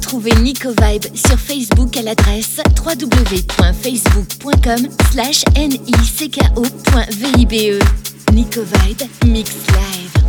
Retrouvez Nico Vibe sur Facebook à l'adresse www.facebook.com slash nicko.vibe. Nico Vibe Mix Live.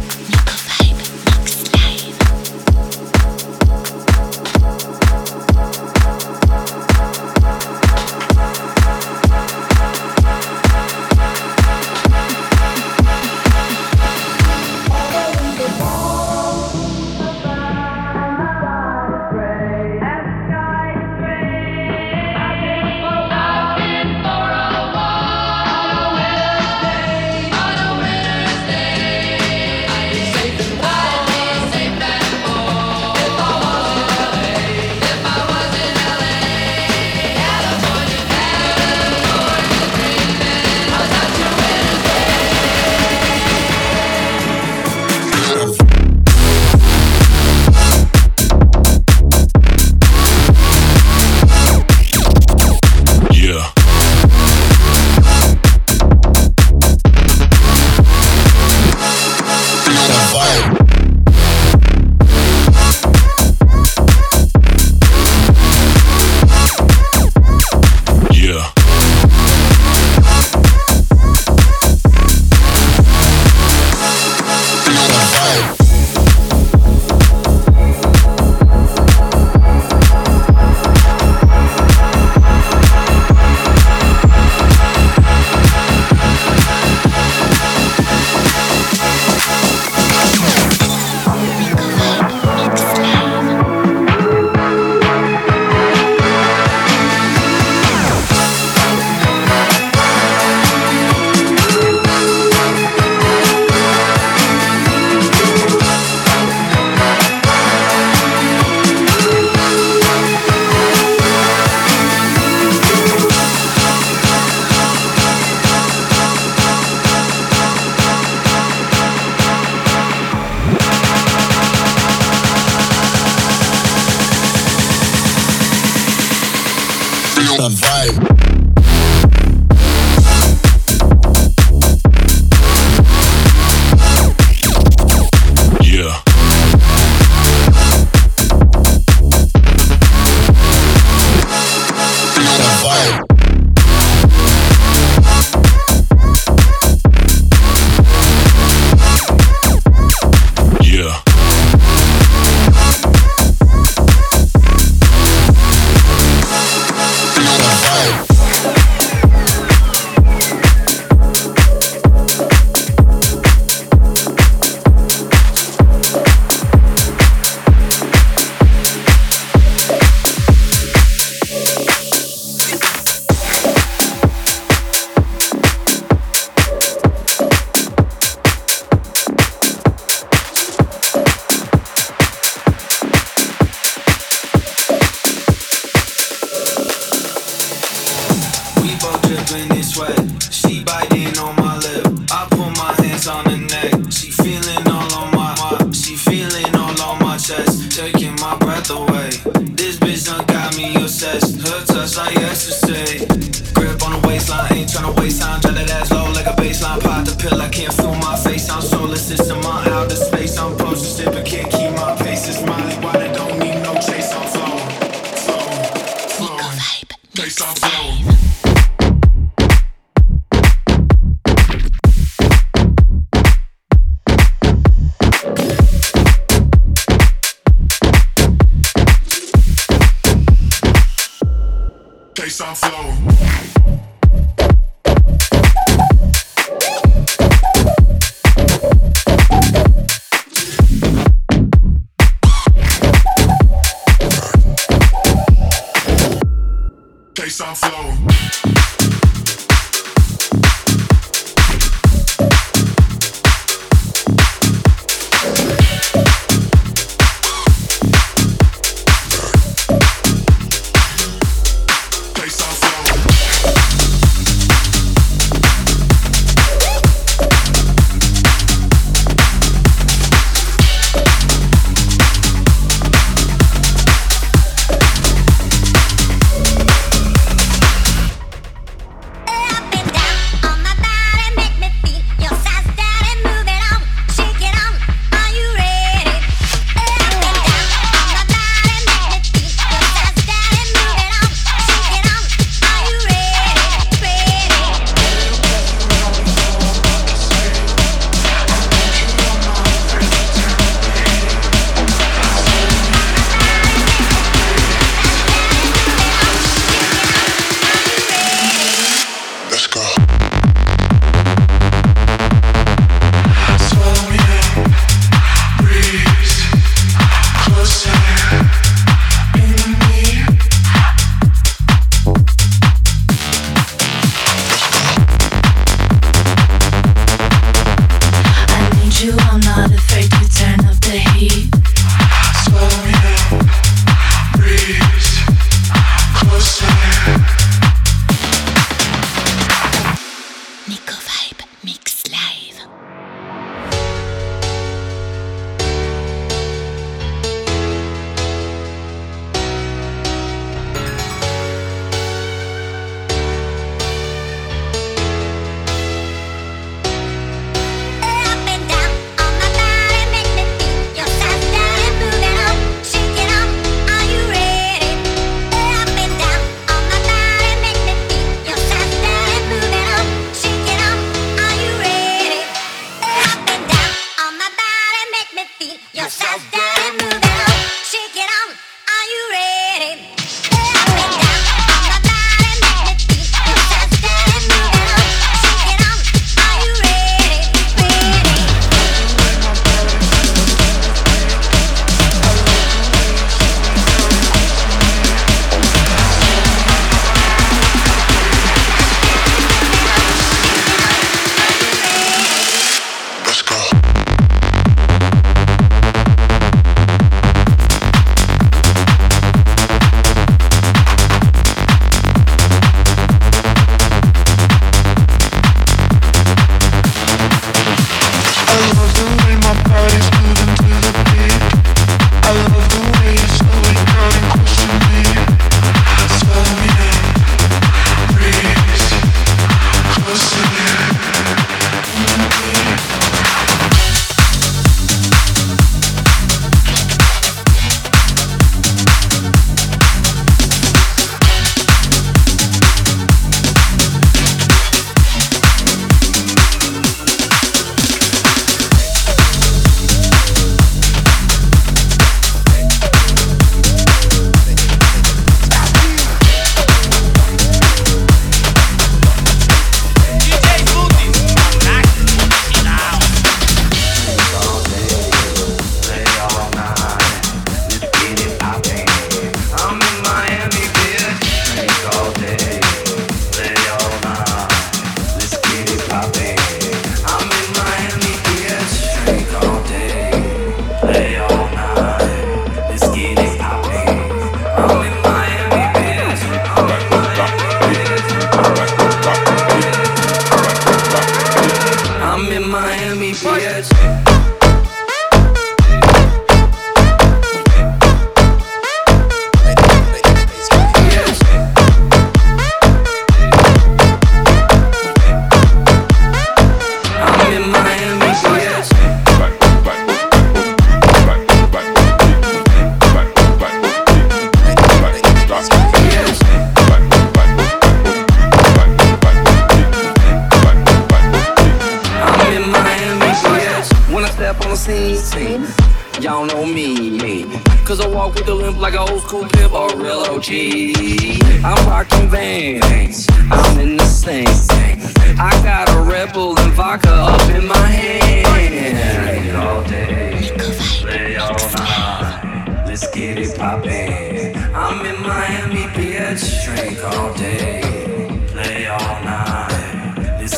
can't keep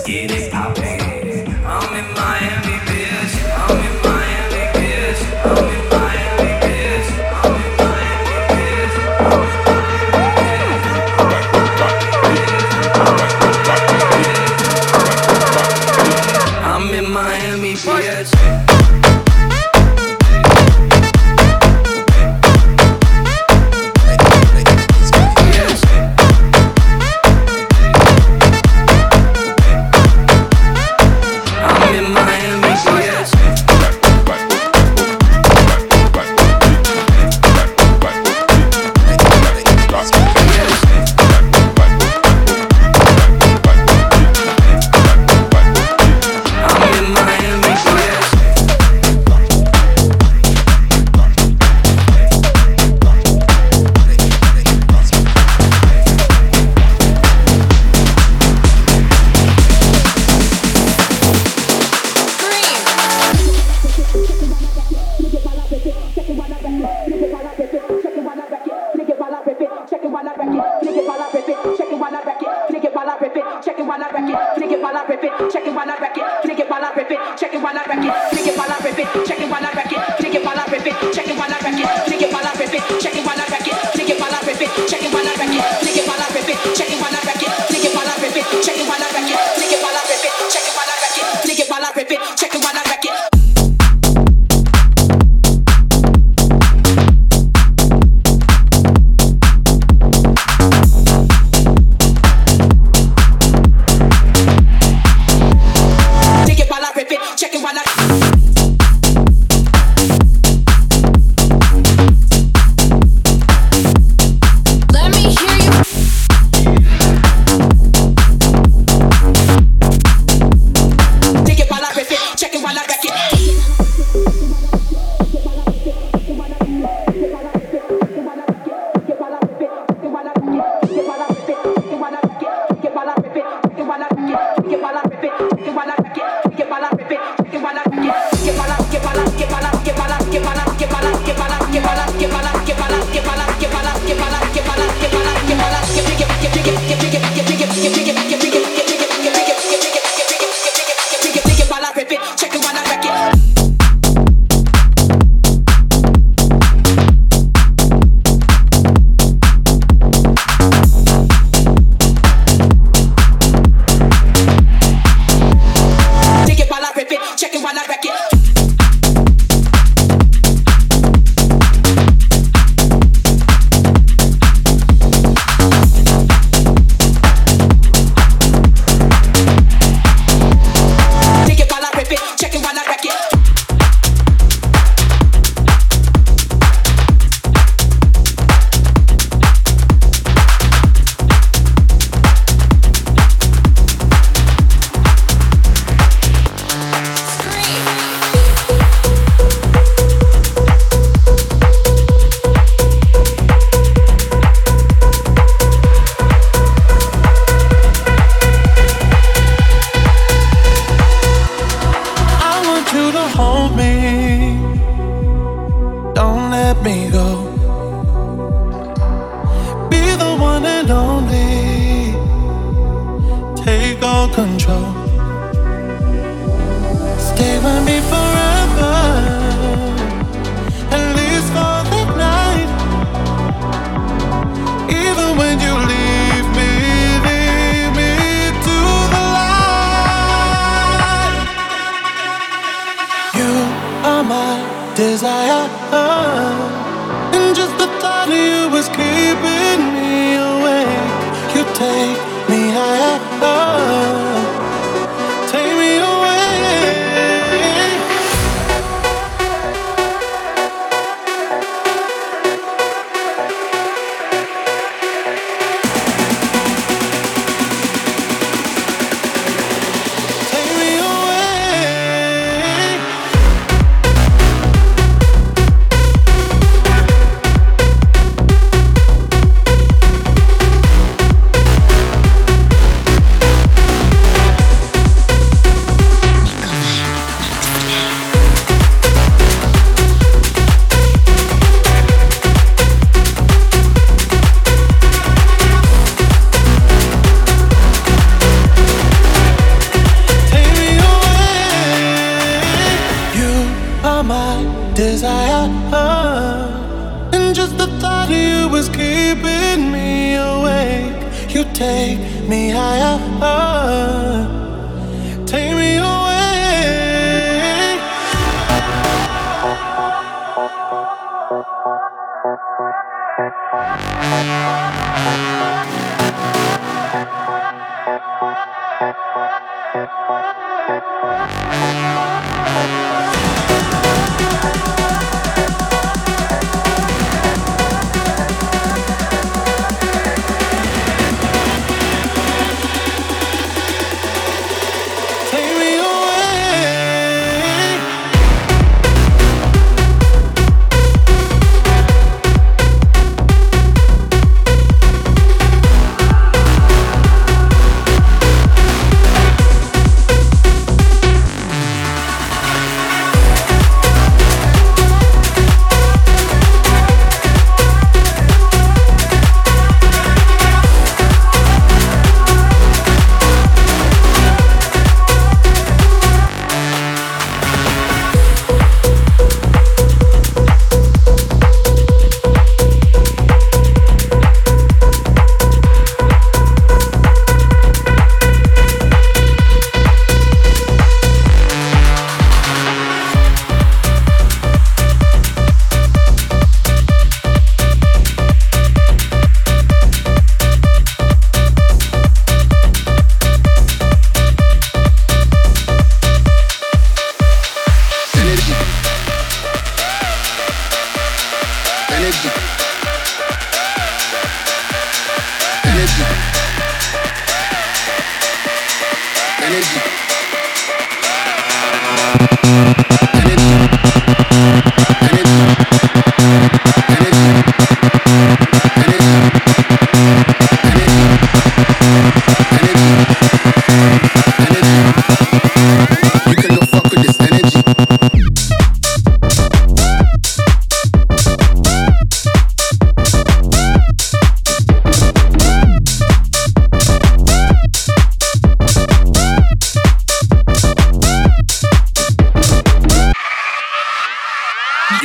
get it poppin'. Stay with me for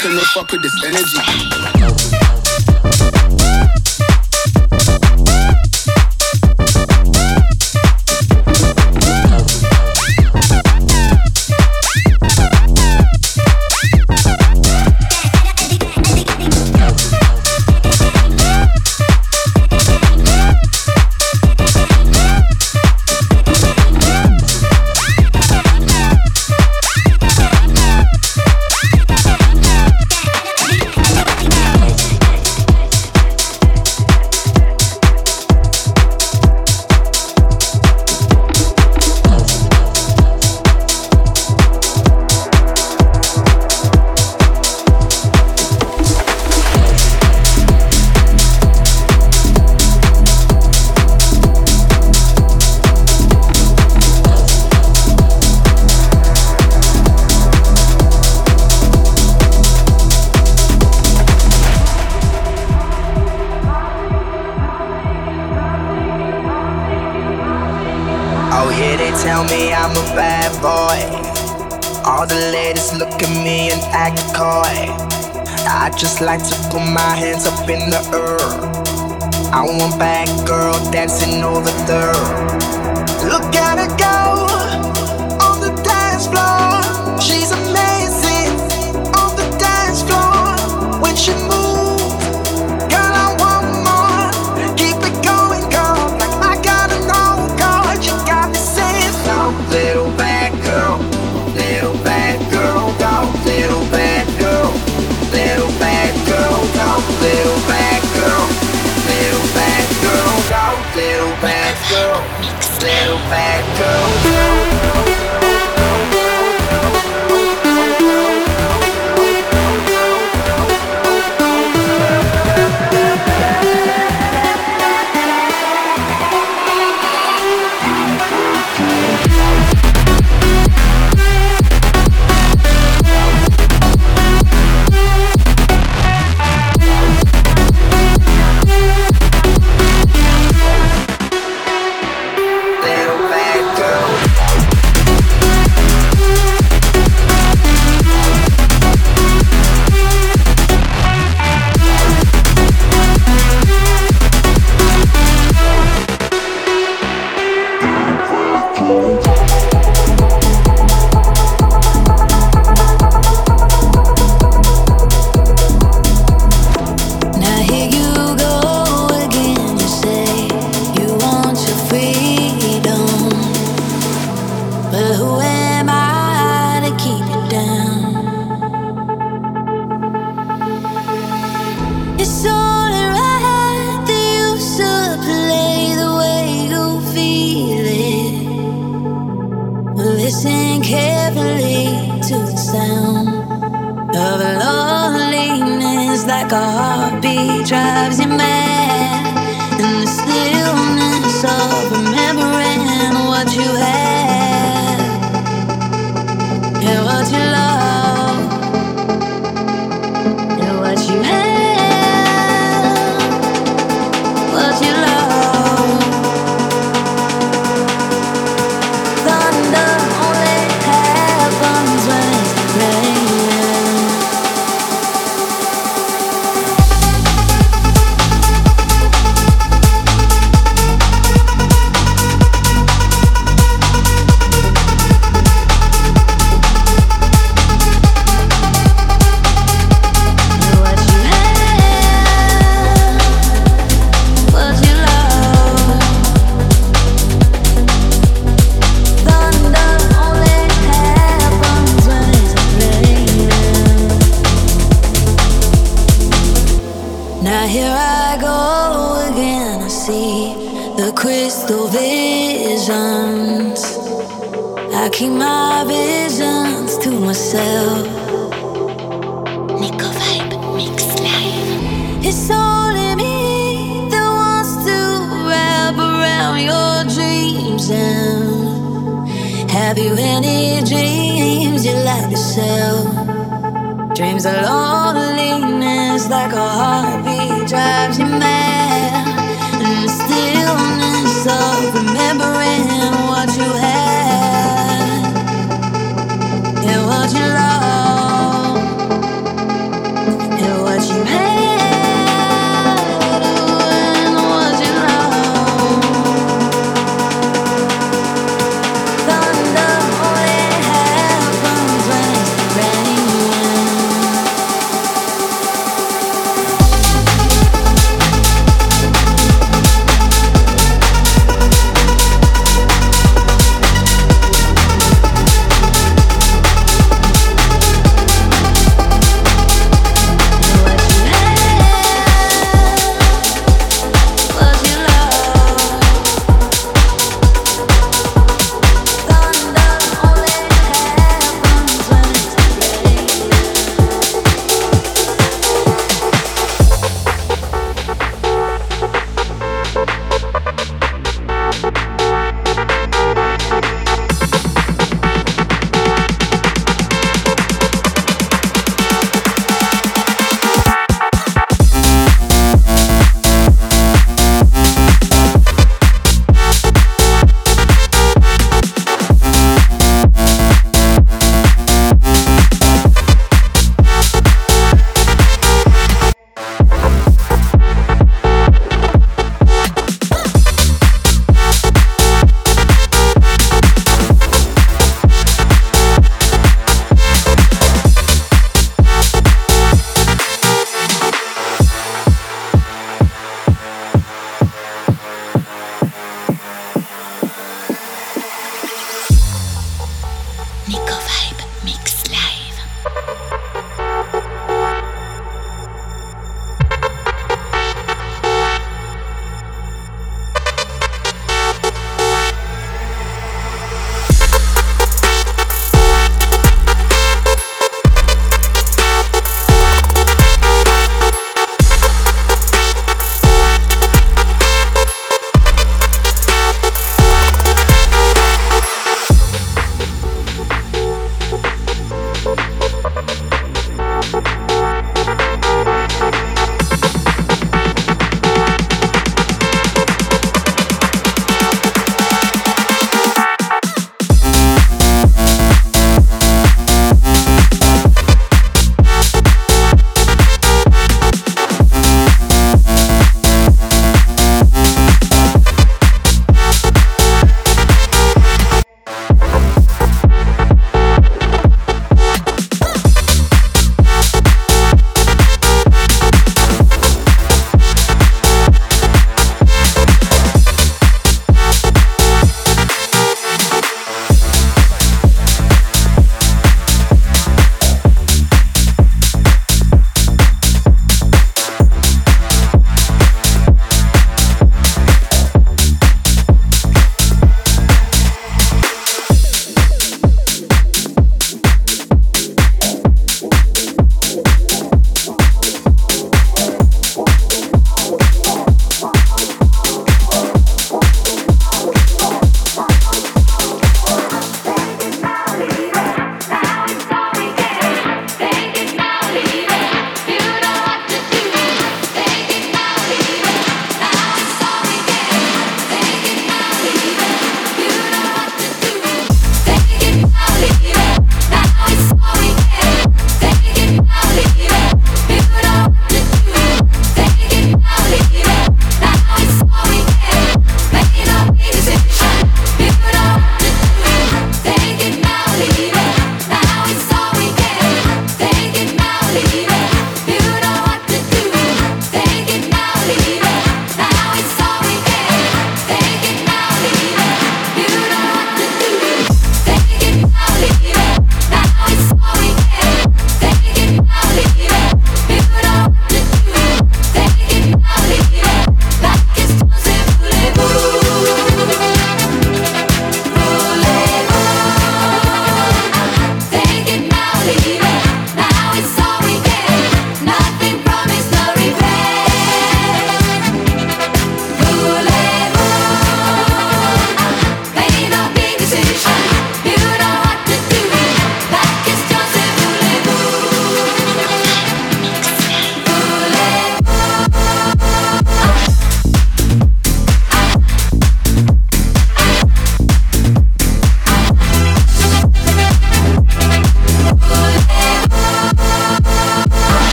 can look fuck with this energy.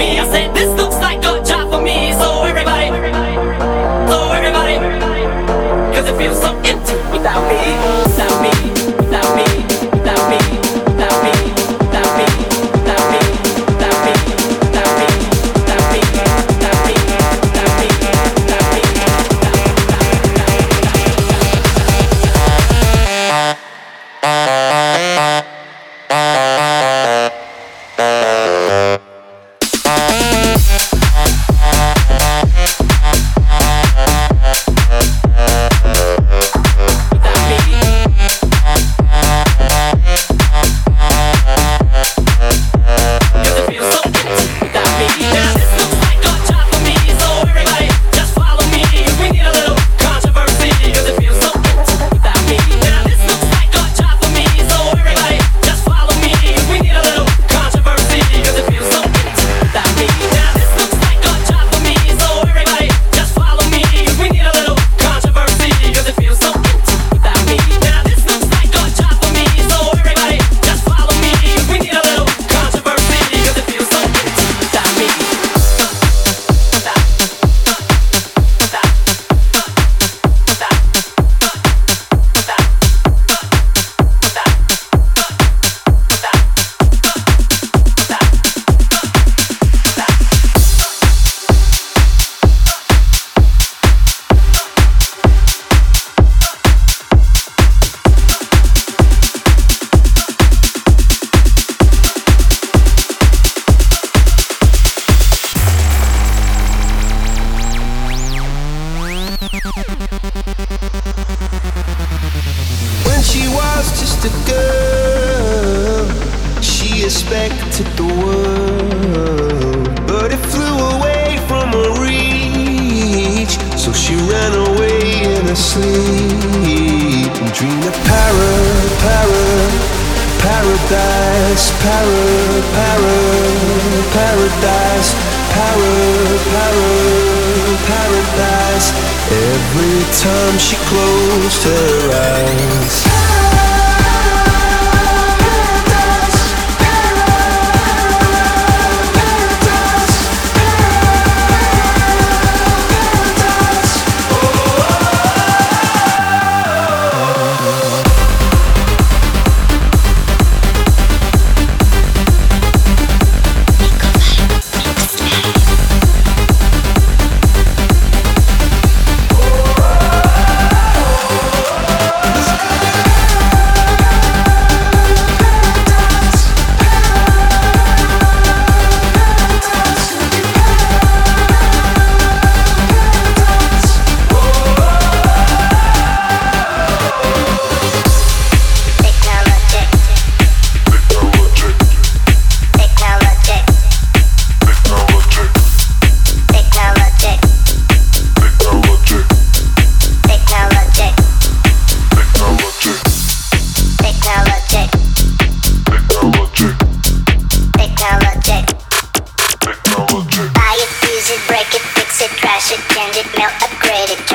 Minha aceita.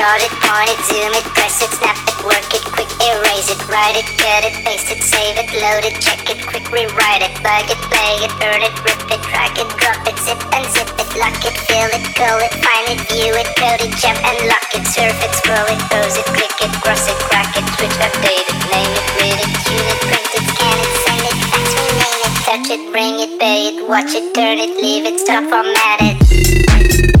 Start it, point it, zoom it, press it, snap it, work it, quick erase it, write it, cut it, paste it, save it, load it, check it, quick rewrite it, bug it, play it, burn it, rip it, drag it, drop it, zip and zip it, lock it, fill it, call it, find it, view it, code it, jump and lock it, surf it, scroll it, pose it, click it, cross it, crack it, switch, update it, name it, read it, tune it, print it, scan it, send it, fax, rename it, touch it, bring it, pay it, watch it, turn it, leave it, stop, format it.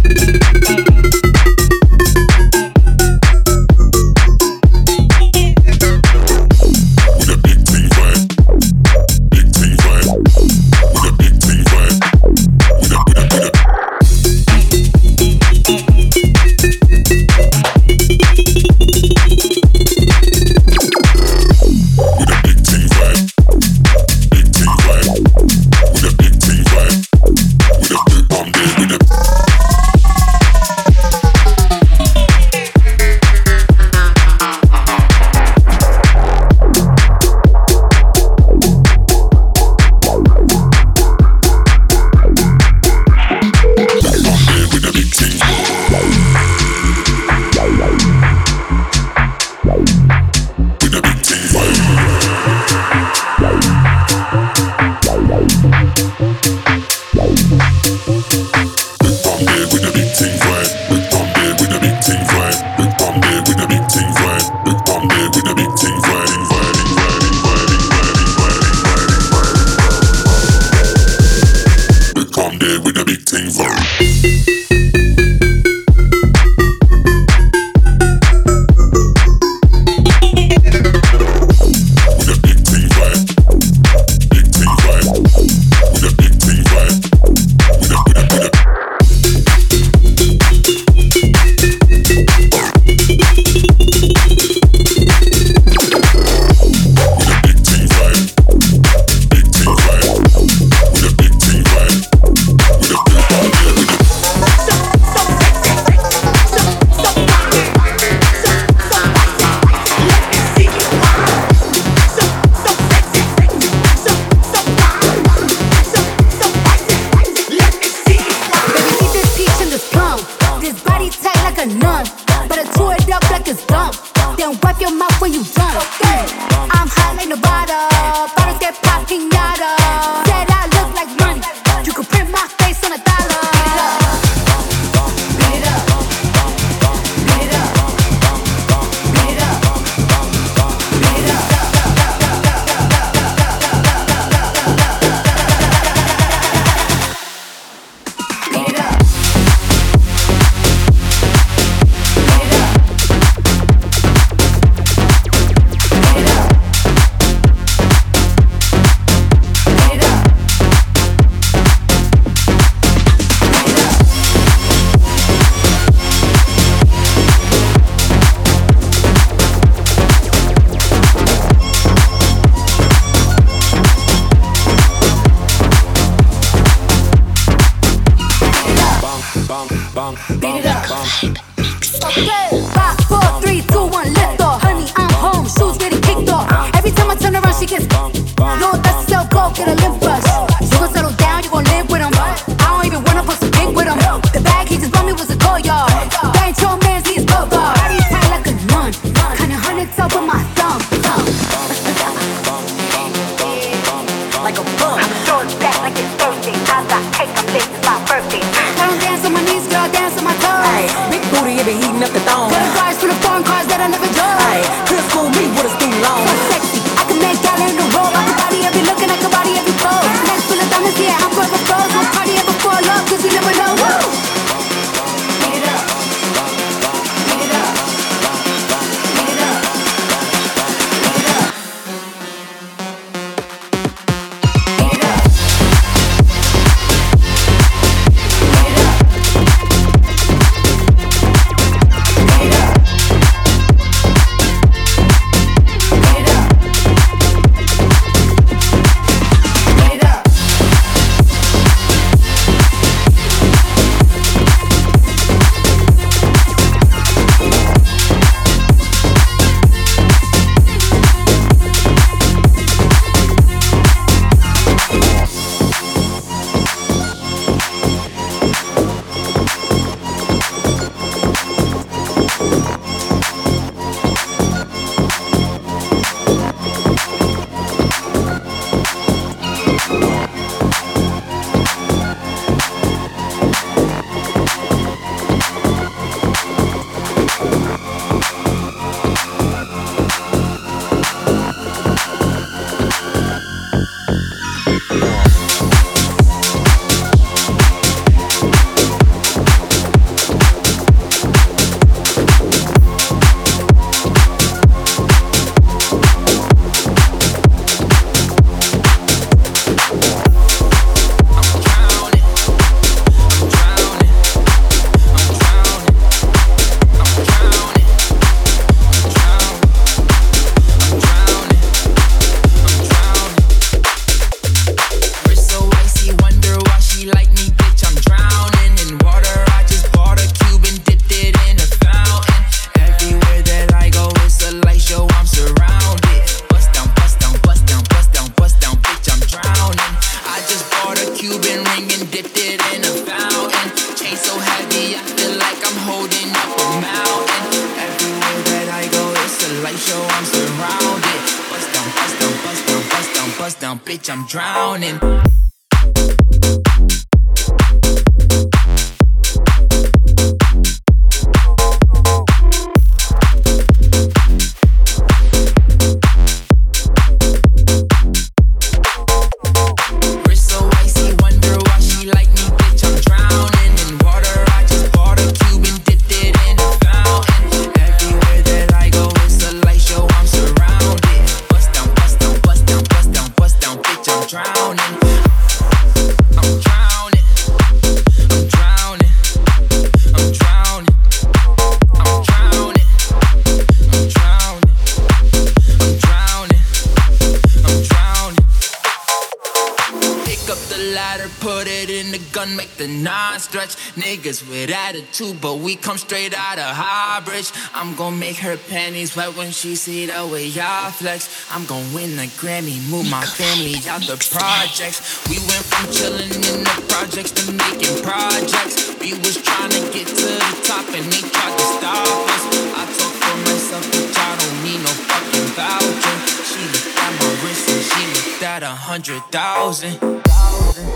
But we come straight out of Highbridge. I'm gonna make her panties wet when she see the way y'all flex. I'm gonna win a Grammy, move my family out the projects. We went from chilling in the projects to making projects. We was trying to get to the top and they tried to stop us. I talk for myself, but y'all don't need no fucking voucher. She looked at my wrist and she looked at a hundred thousand. Thousand.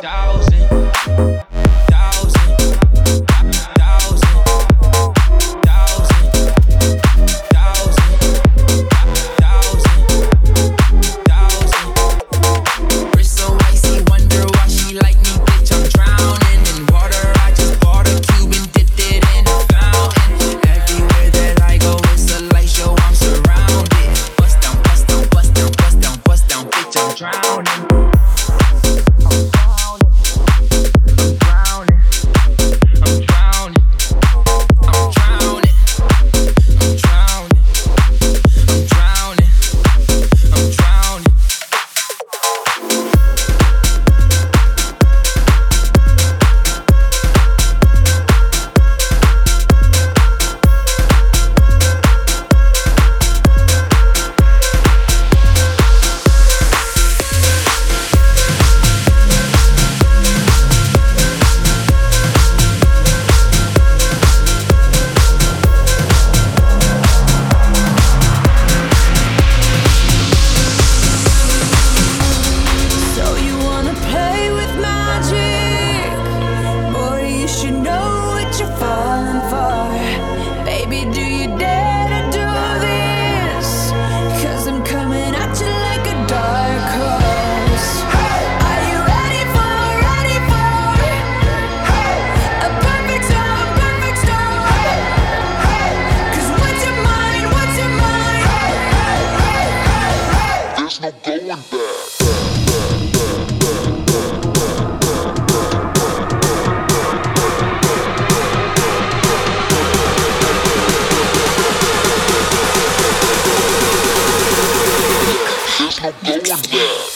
Thousand. so going down.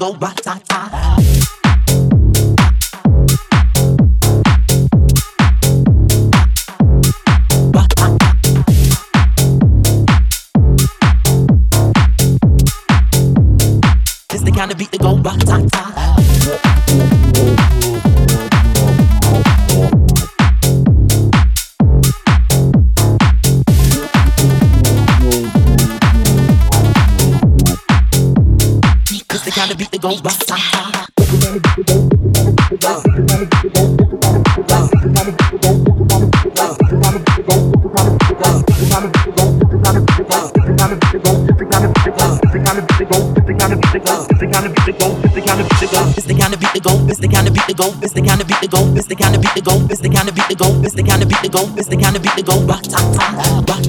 go ratata. don't bust. It's the kind of beat to go. It's the kind of beat to go. It's the kind of beat to go. It's the kind of beat to go. It's the kind of beat to go. It's the kind of beat to go. It's the kind of beat to go. It's the kind of beat to go. It's the kind of beat to go. It's the kind of beat to go. It's the kind of beat to go. It's the kind of beat to go. It's the kind Rock, top, top, rock.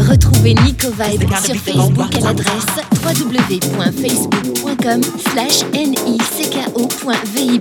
Retrouvez Nico Vibe sur Facebook à l'adresse www.facebook.com slash nicko.vibe.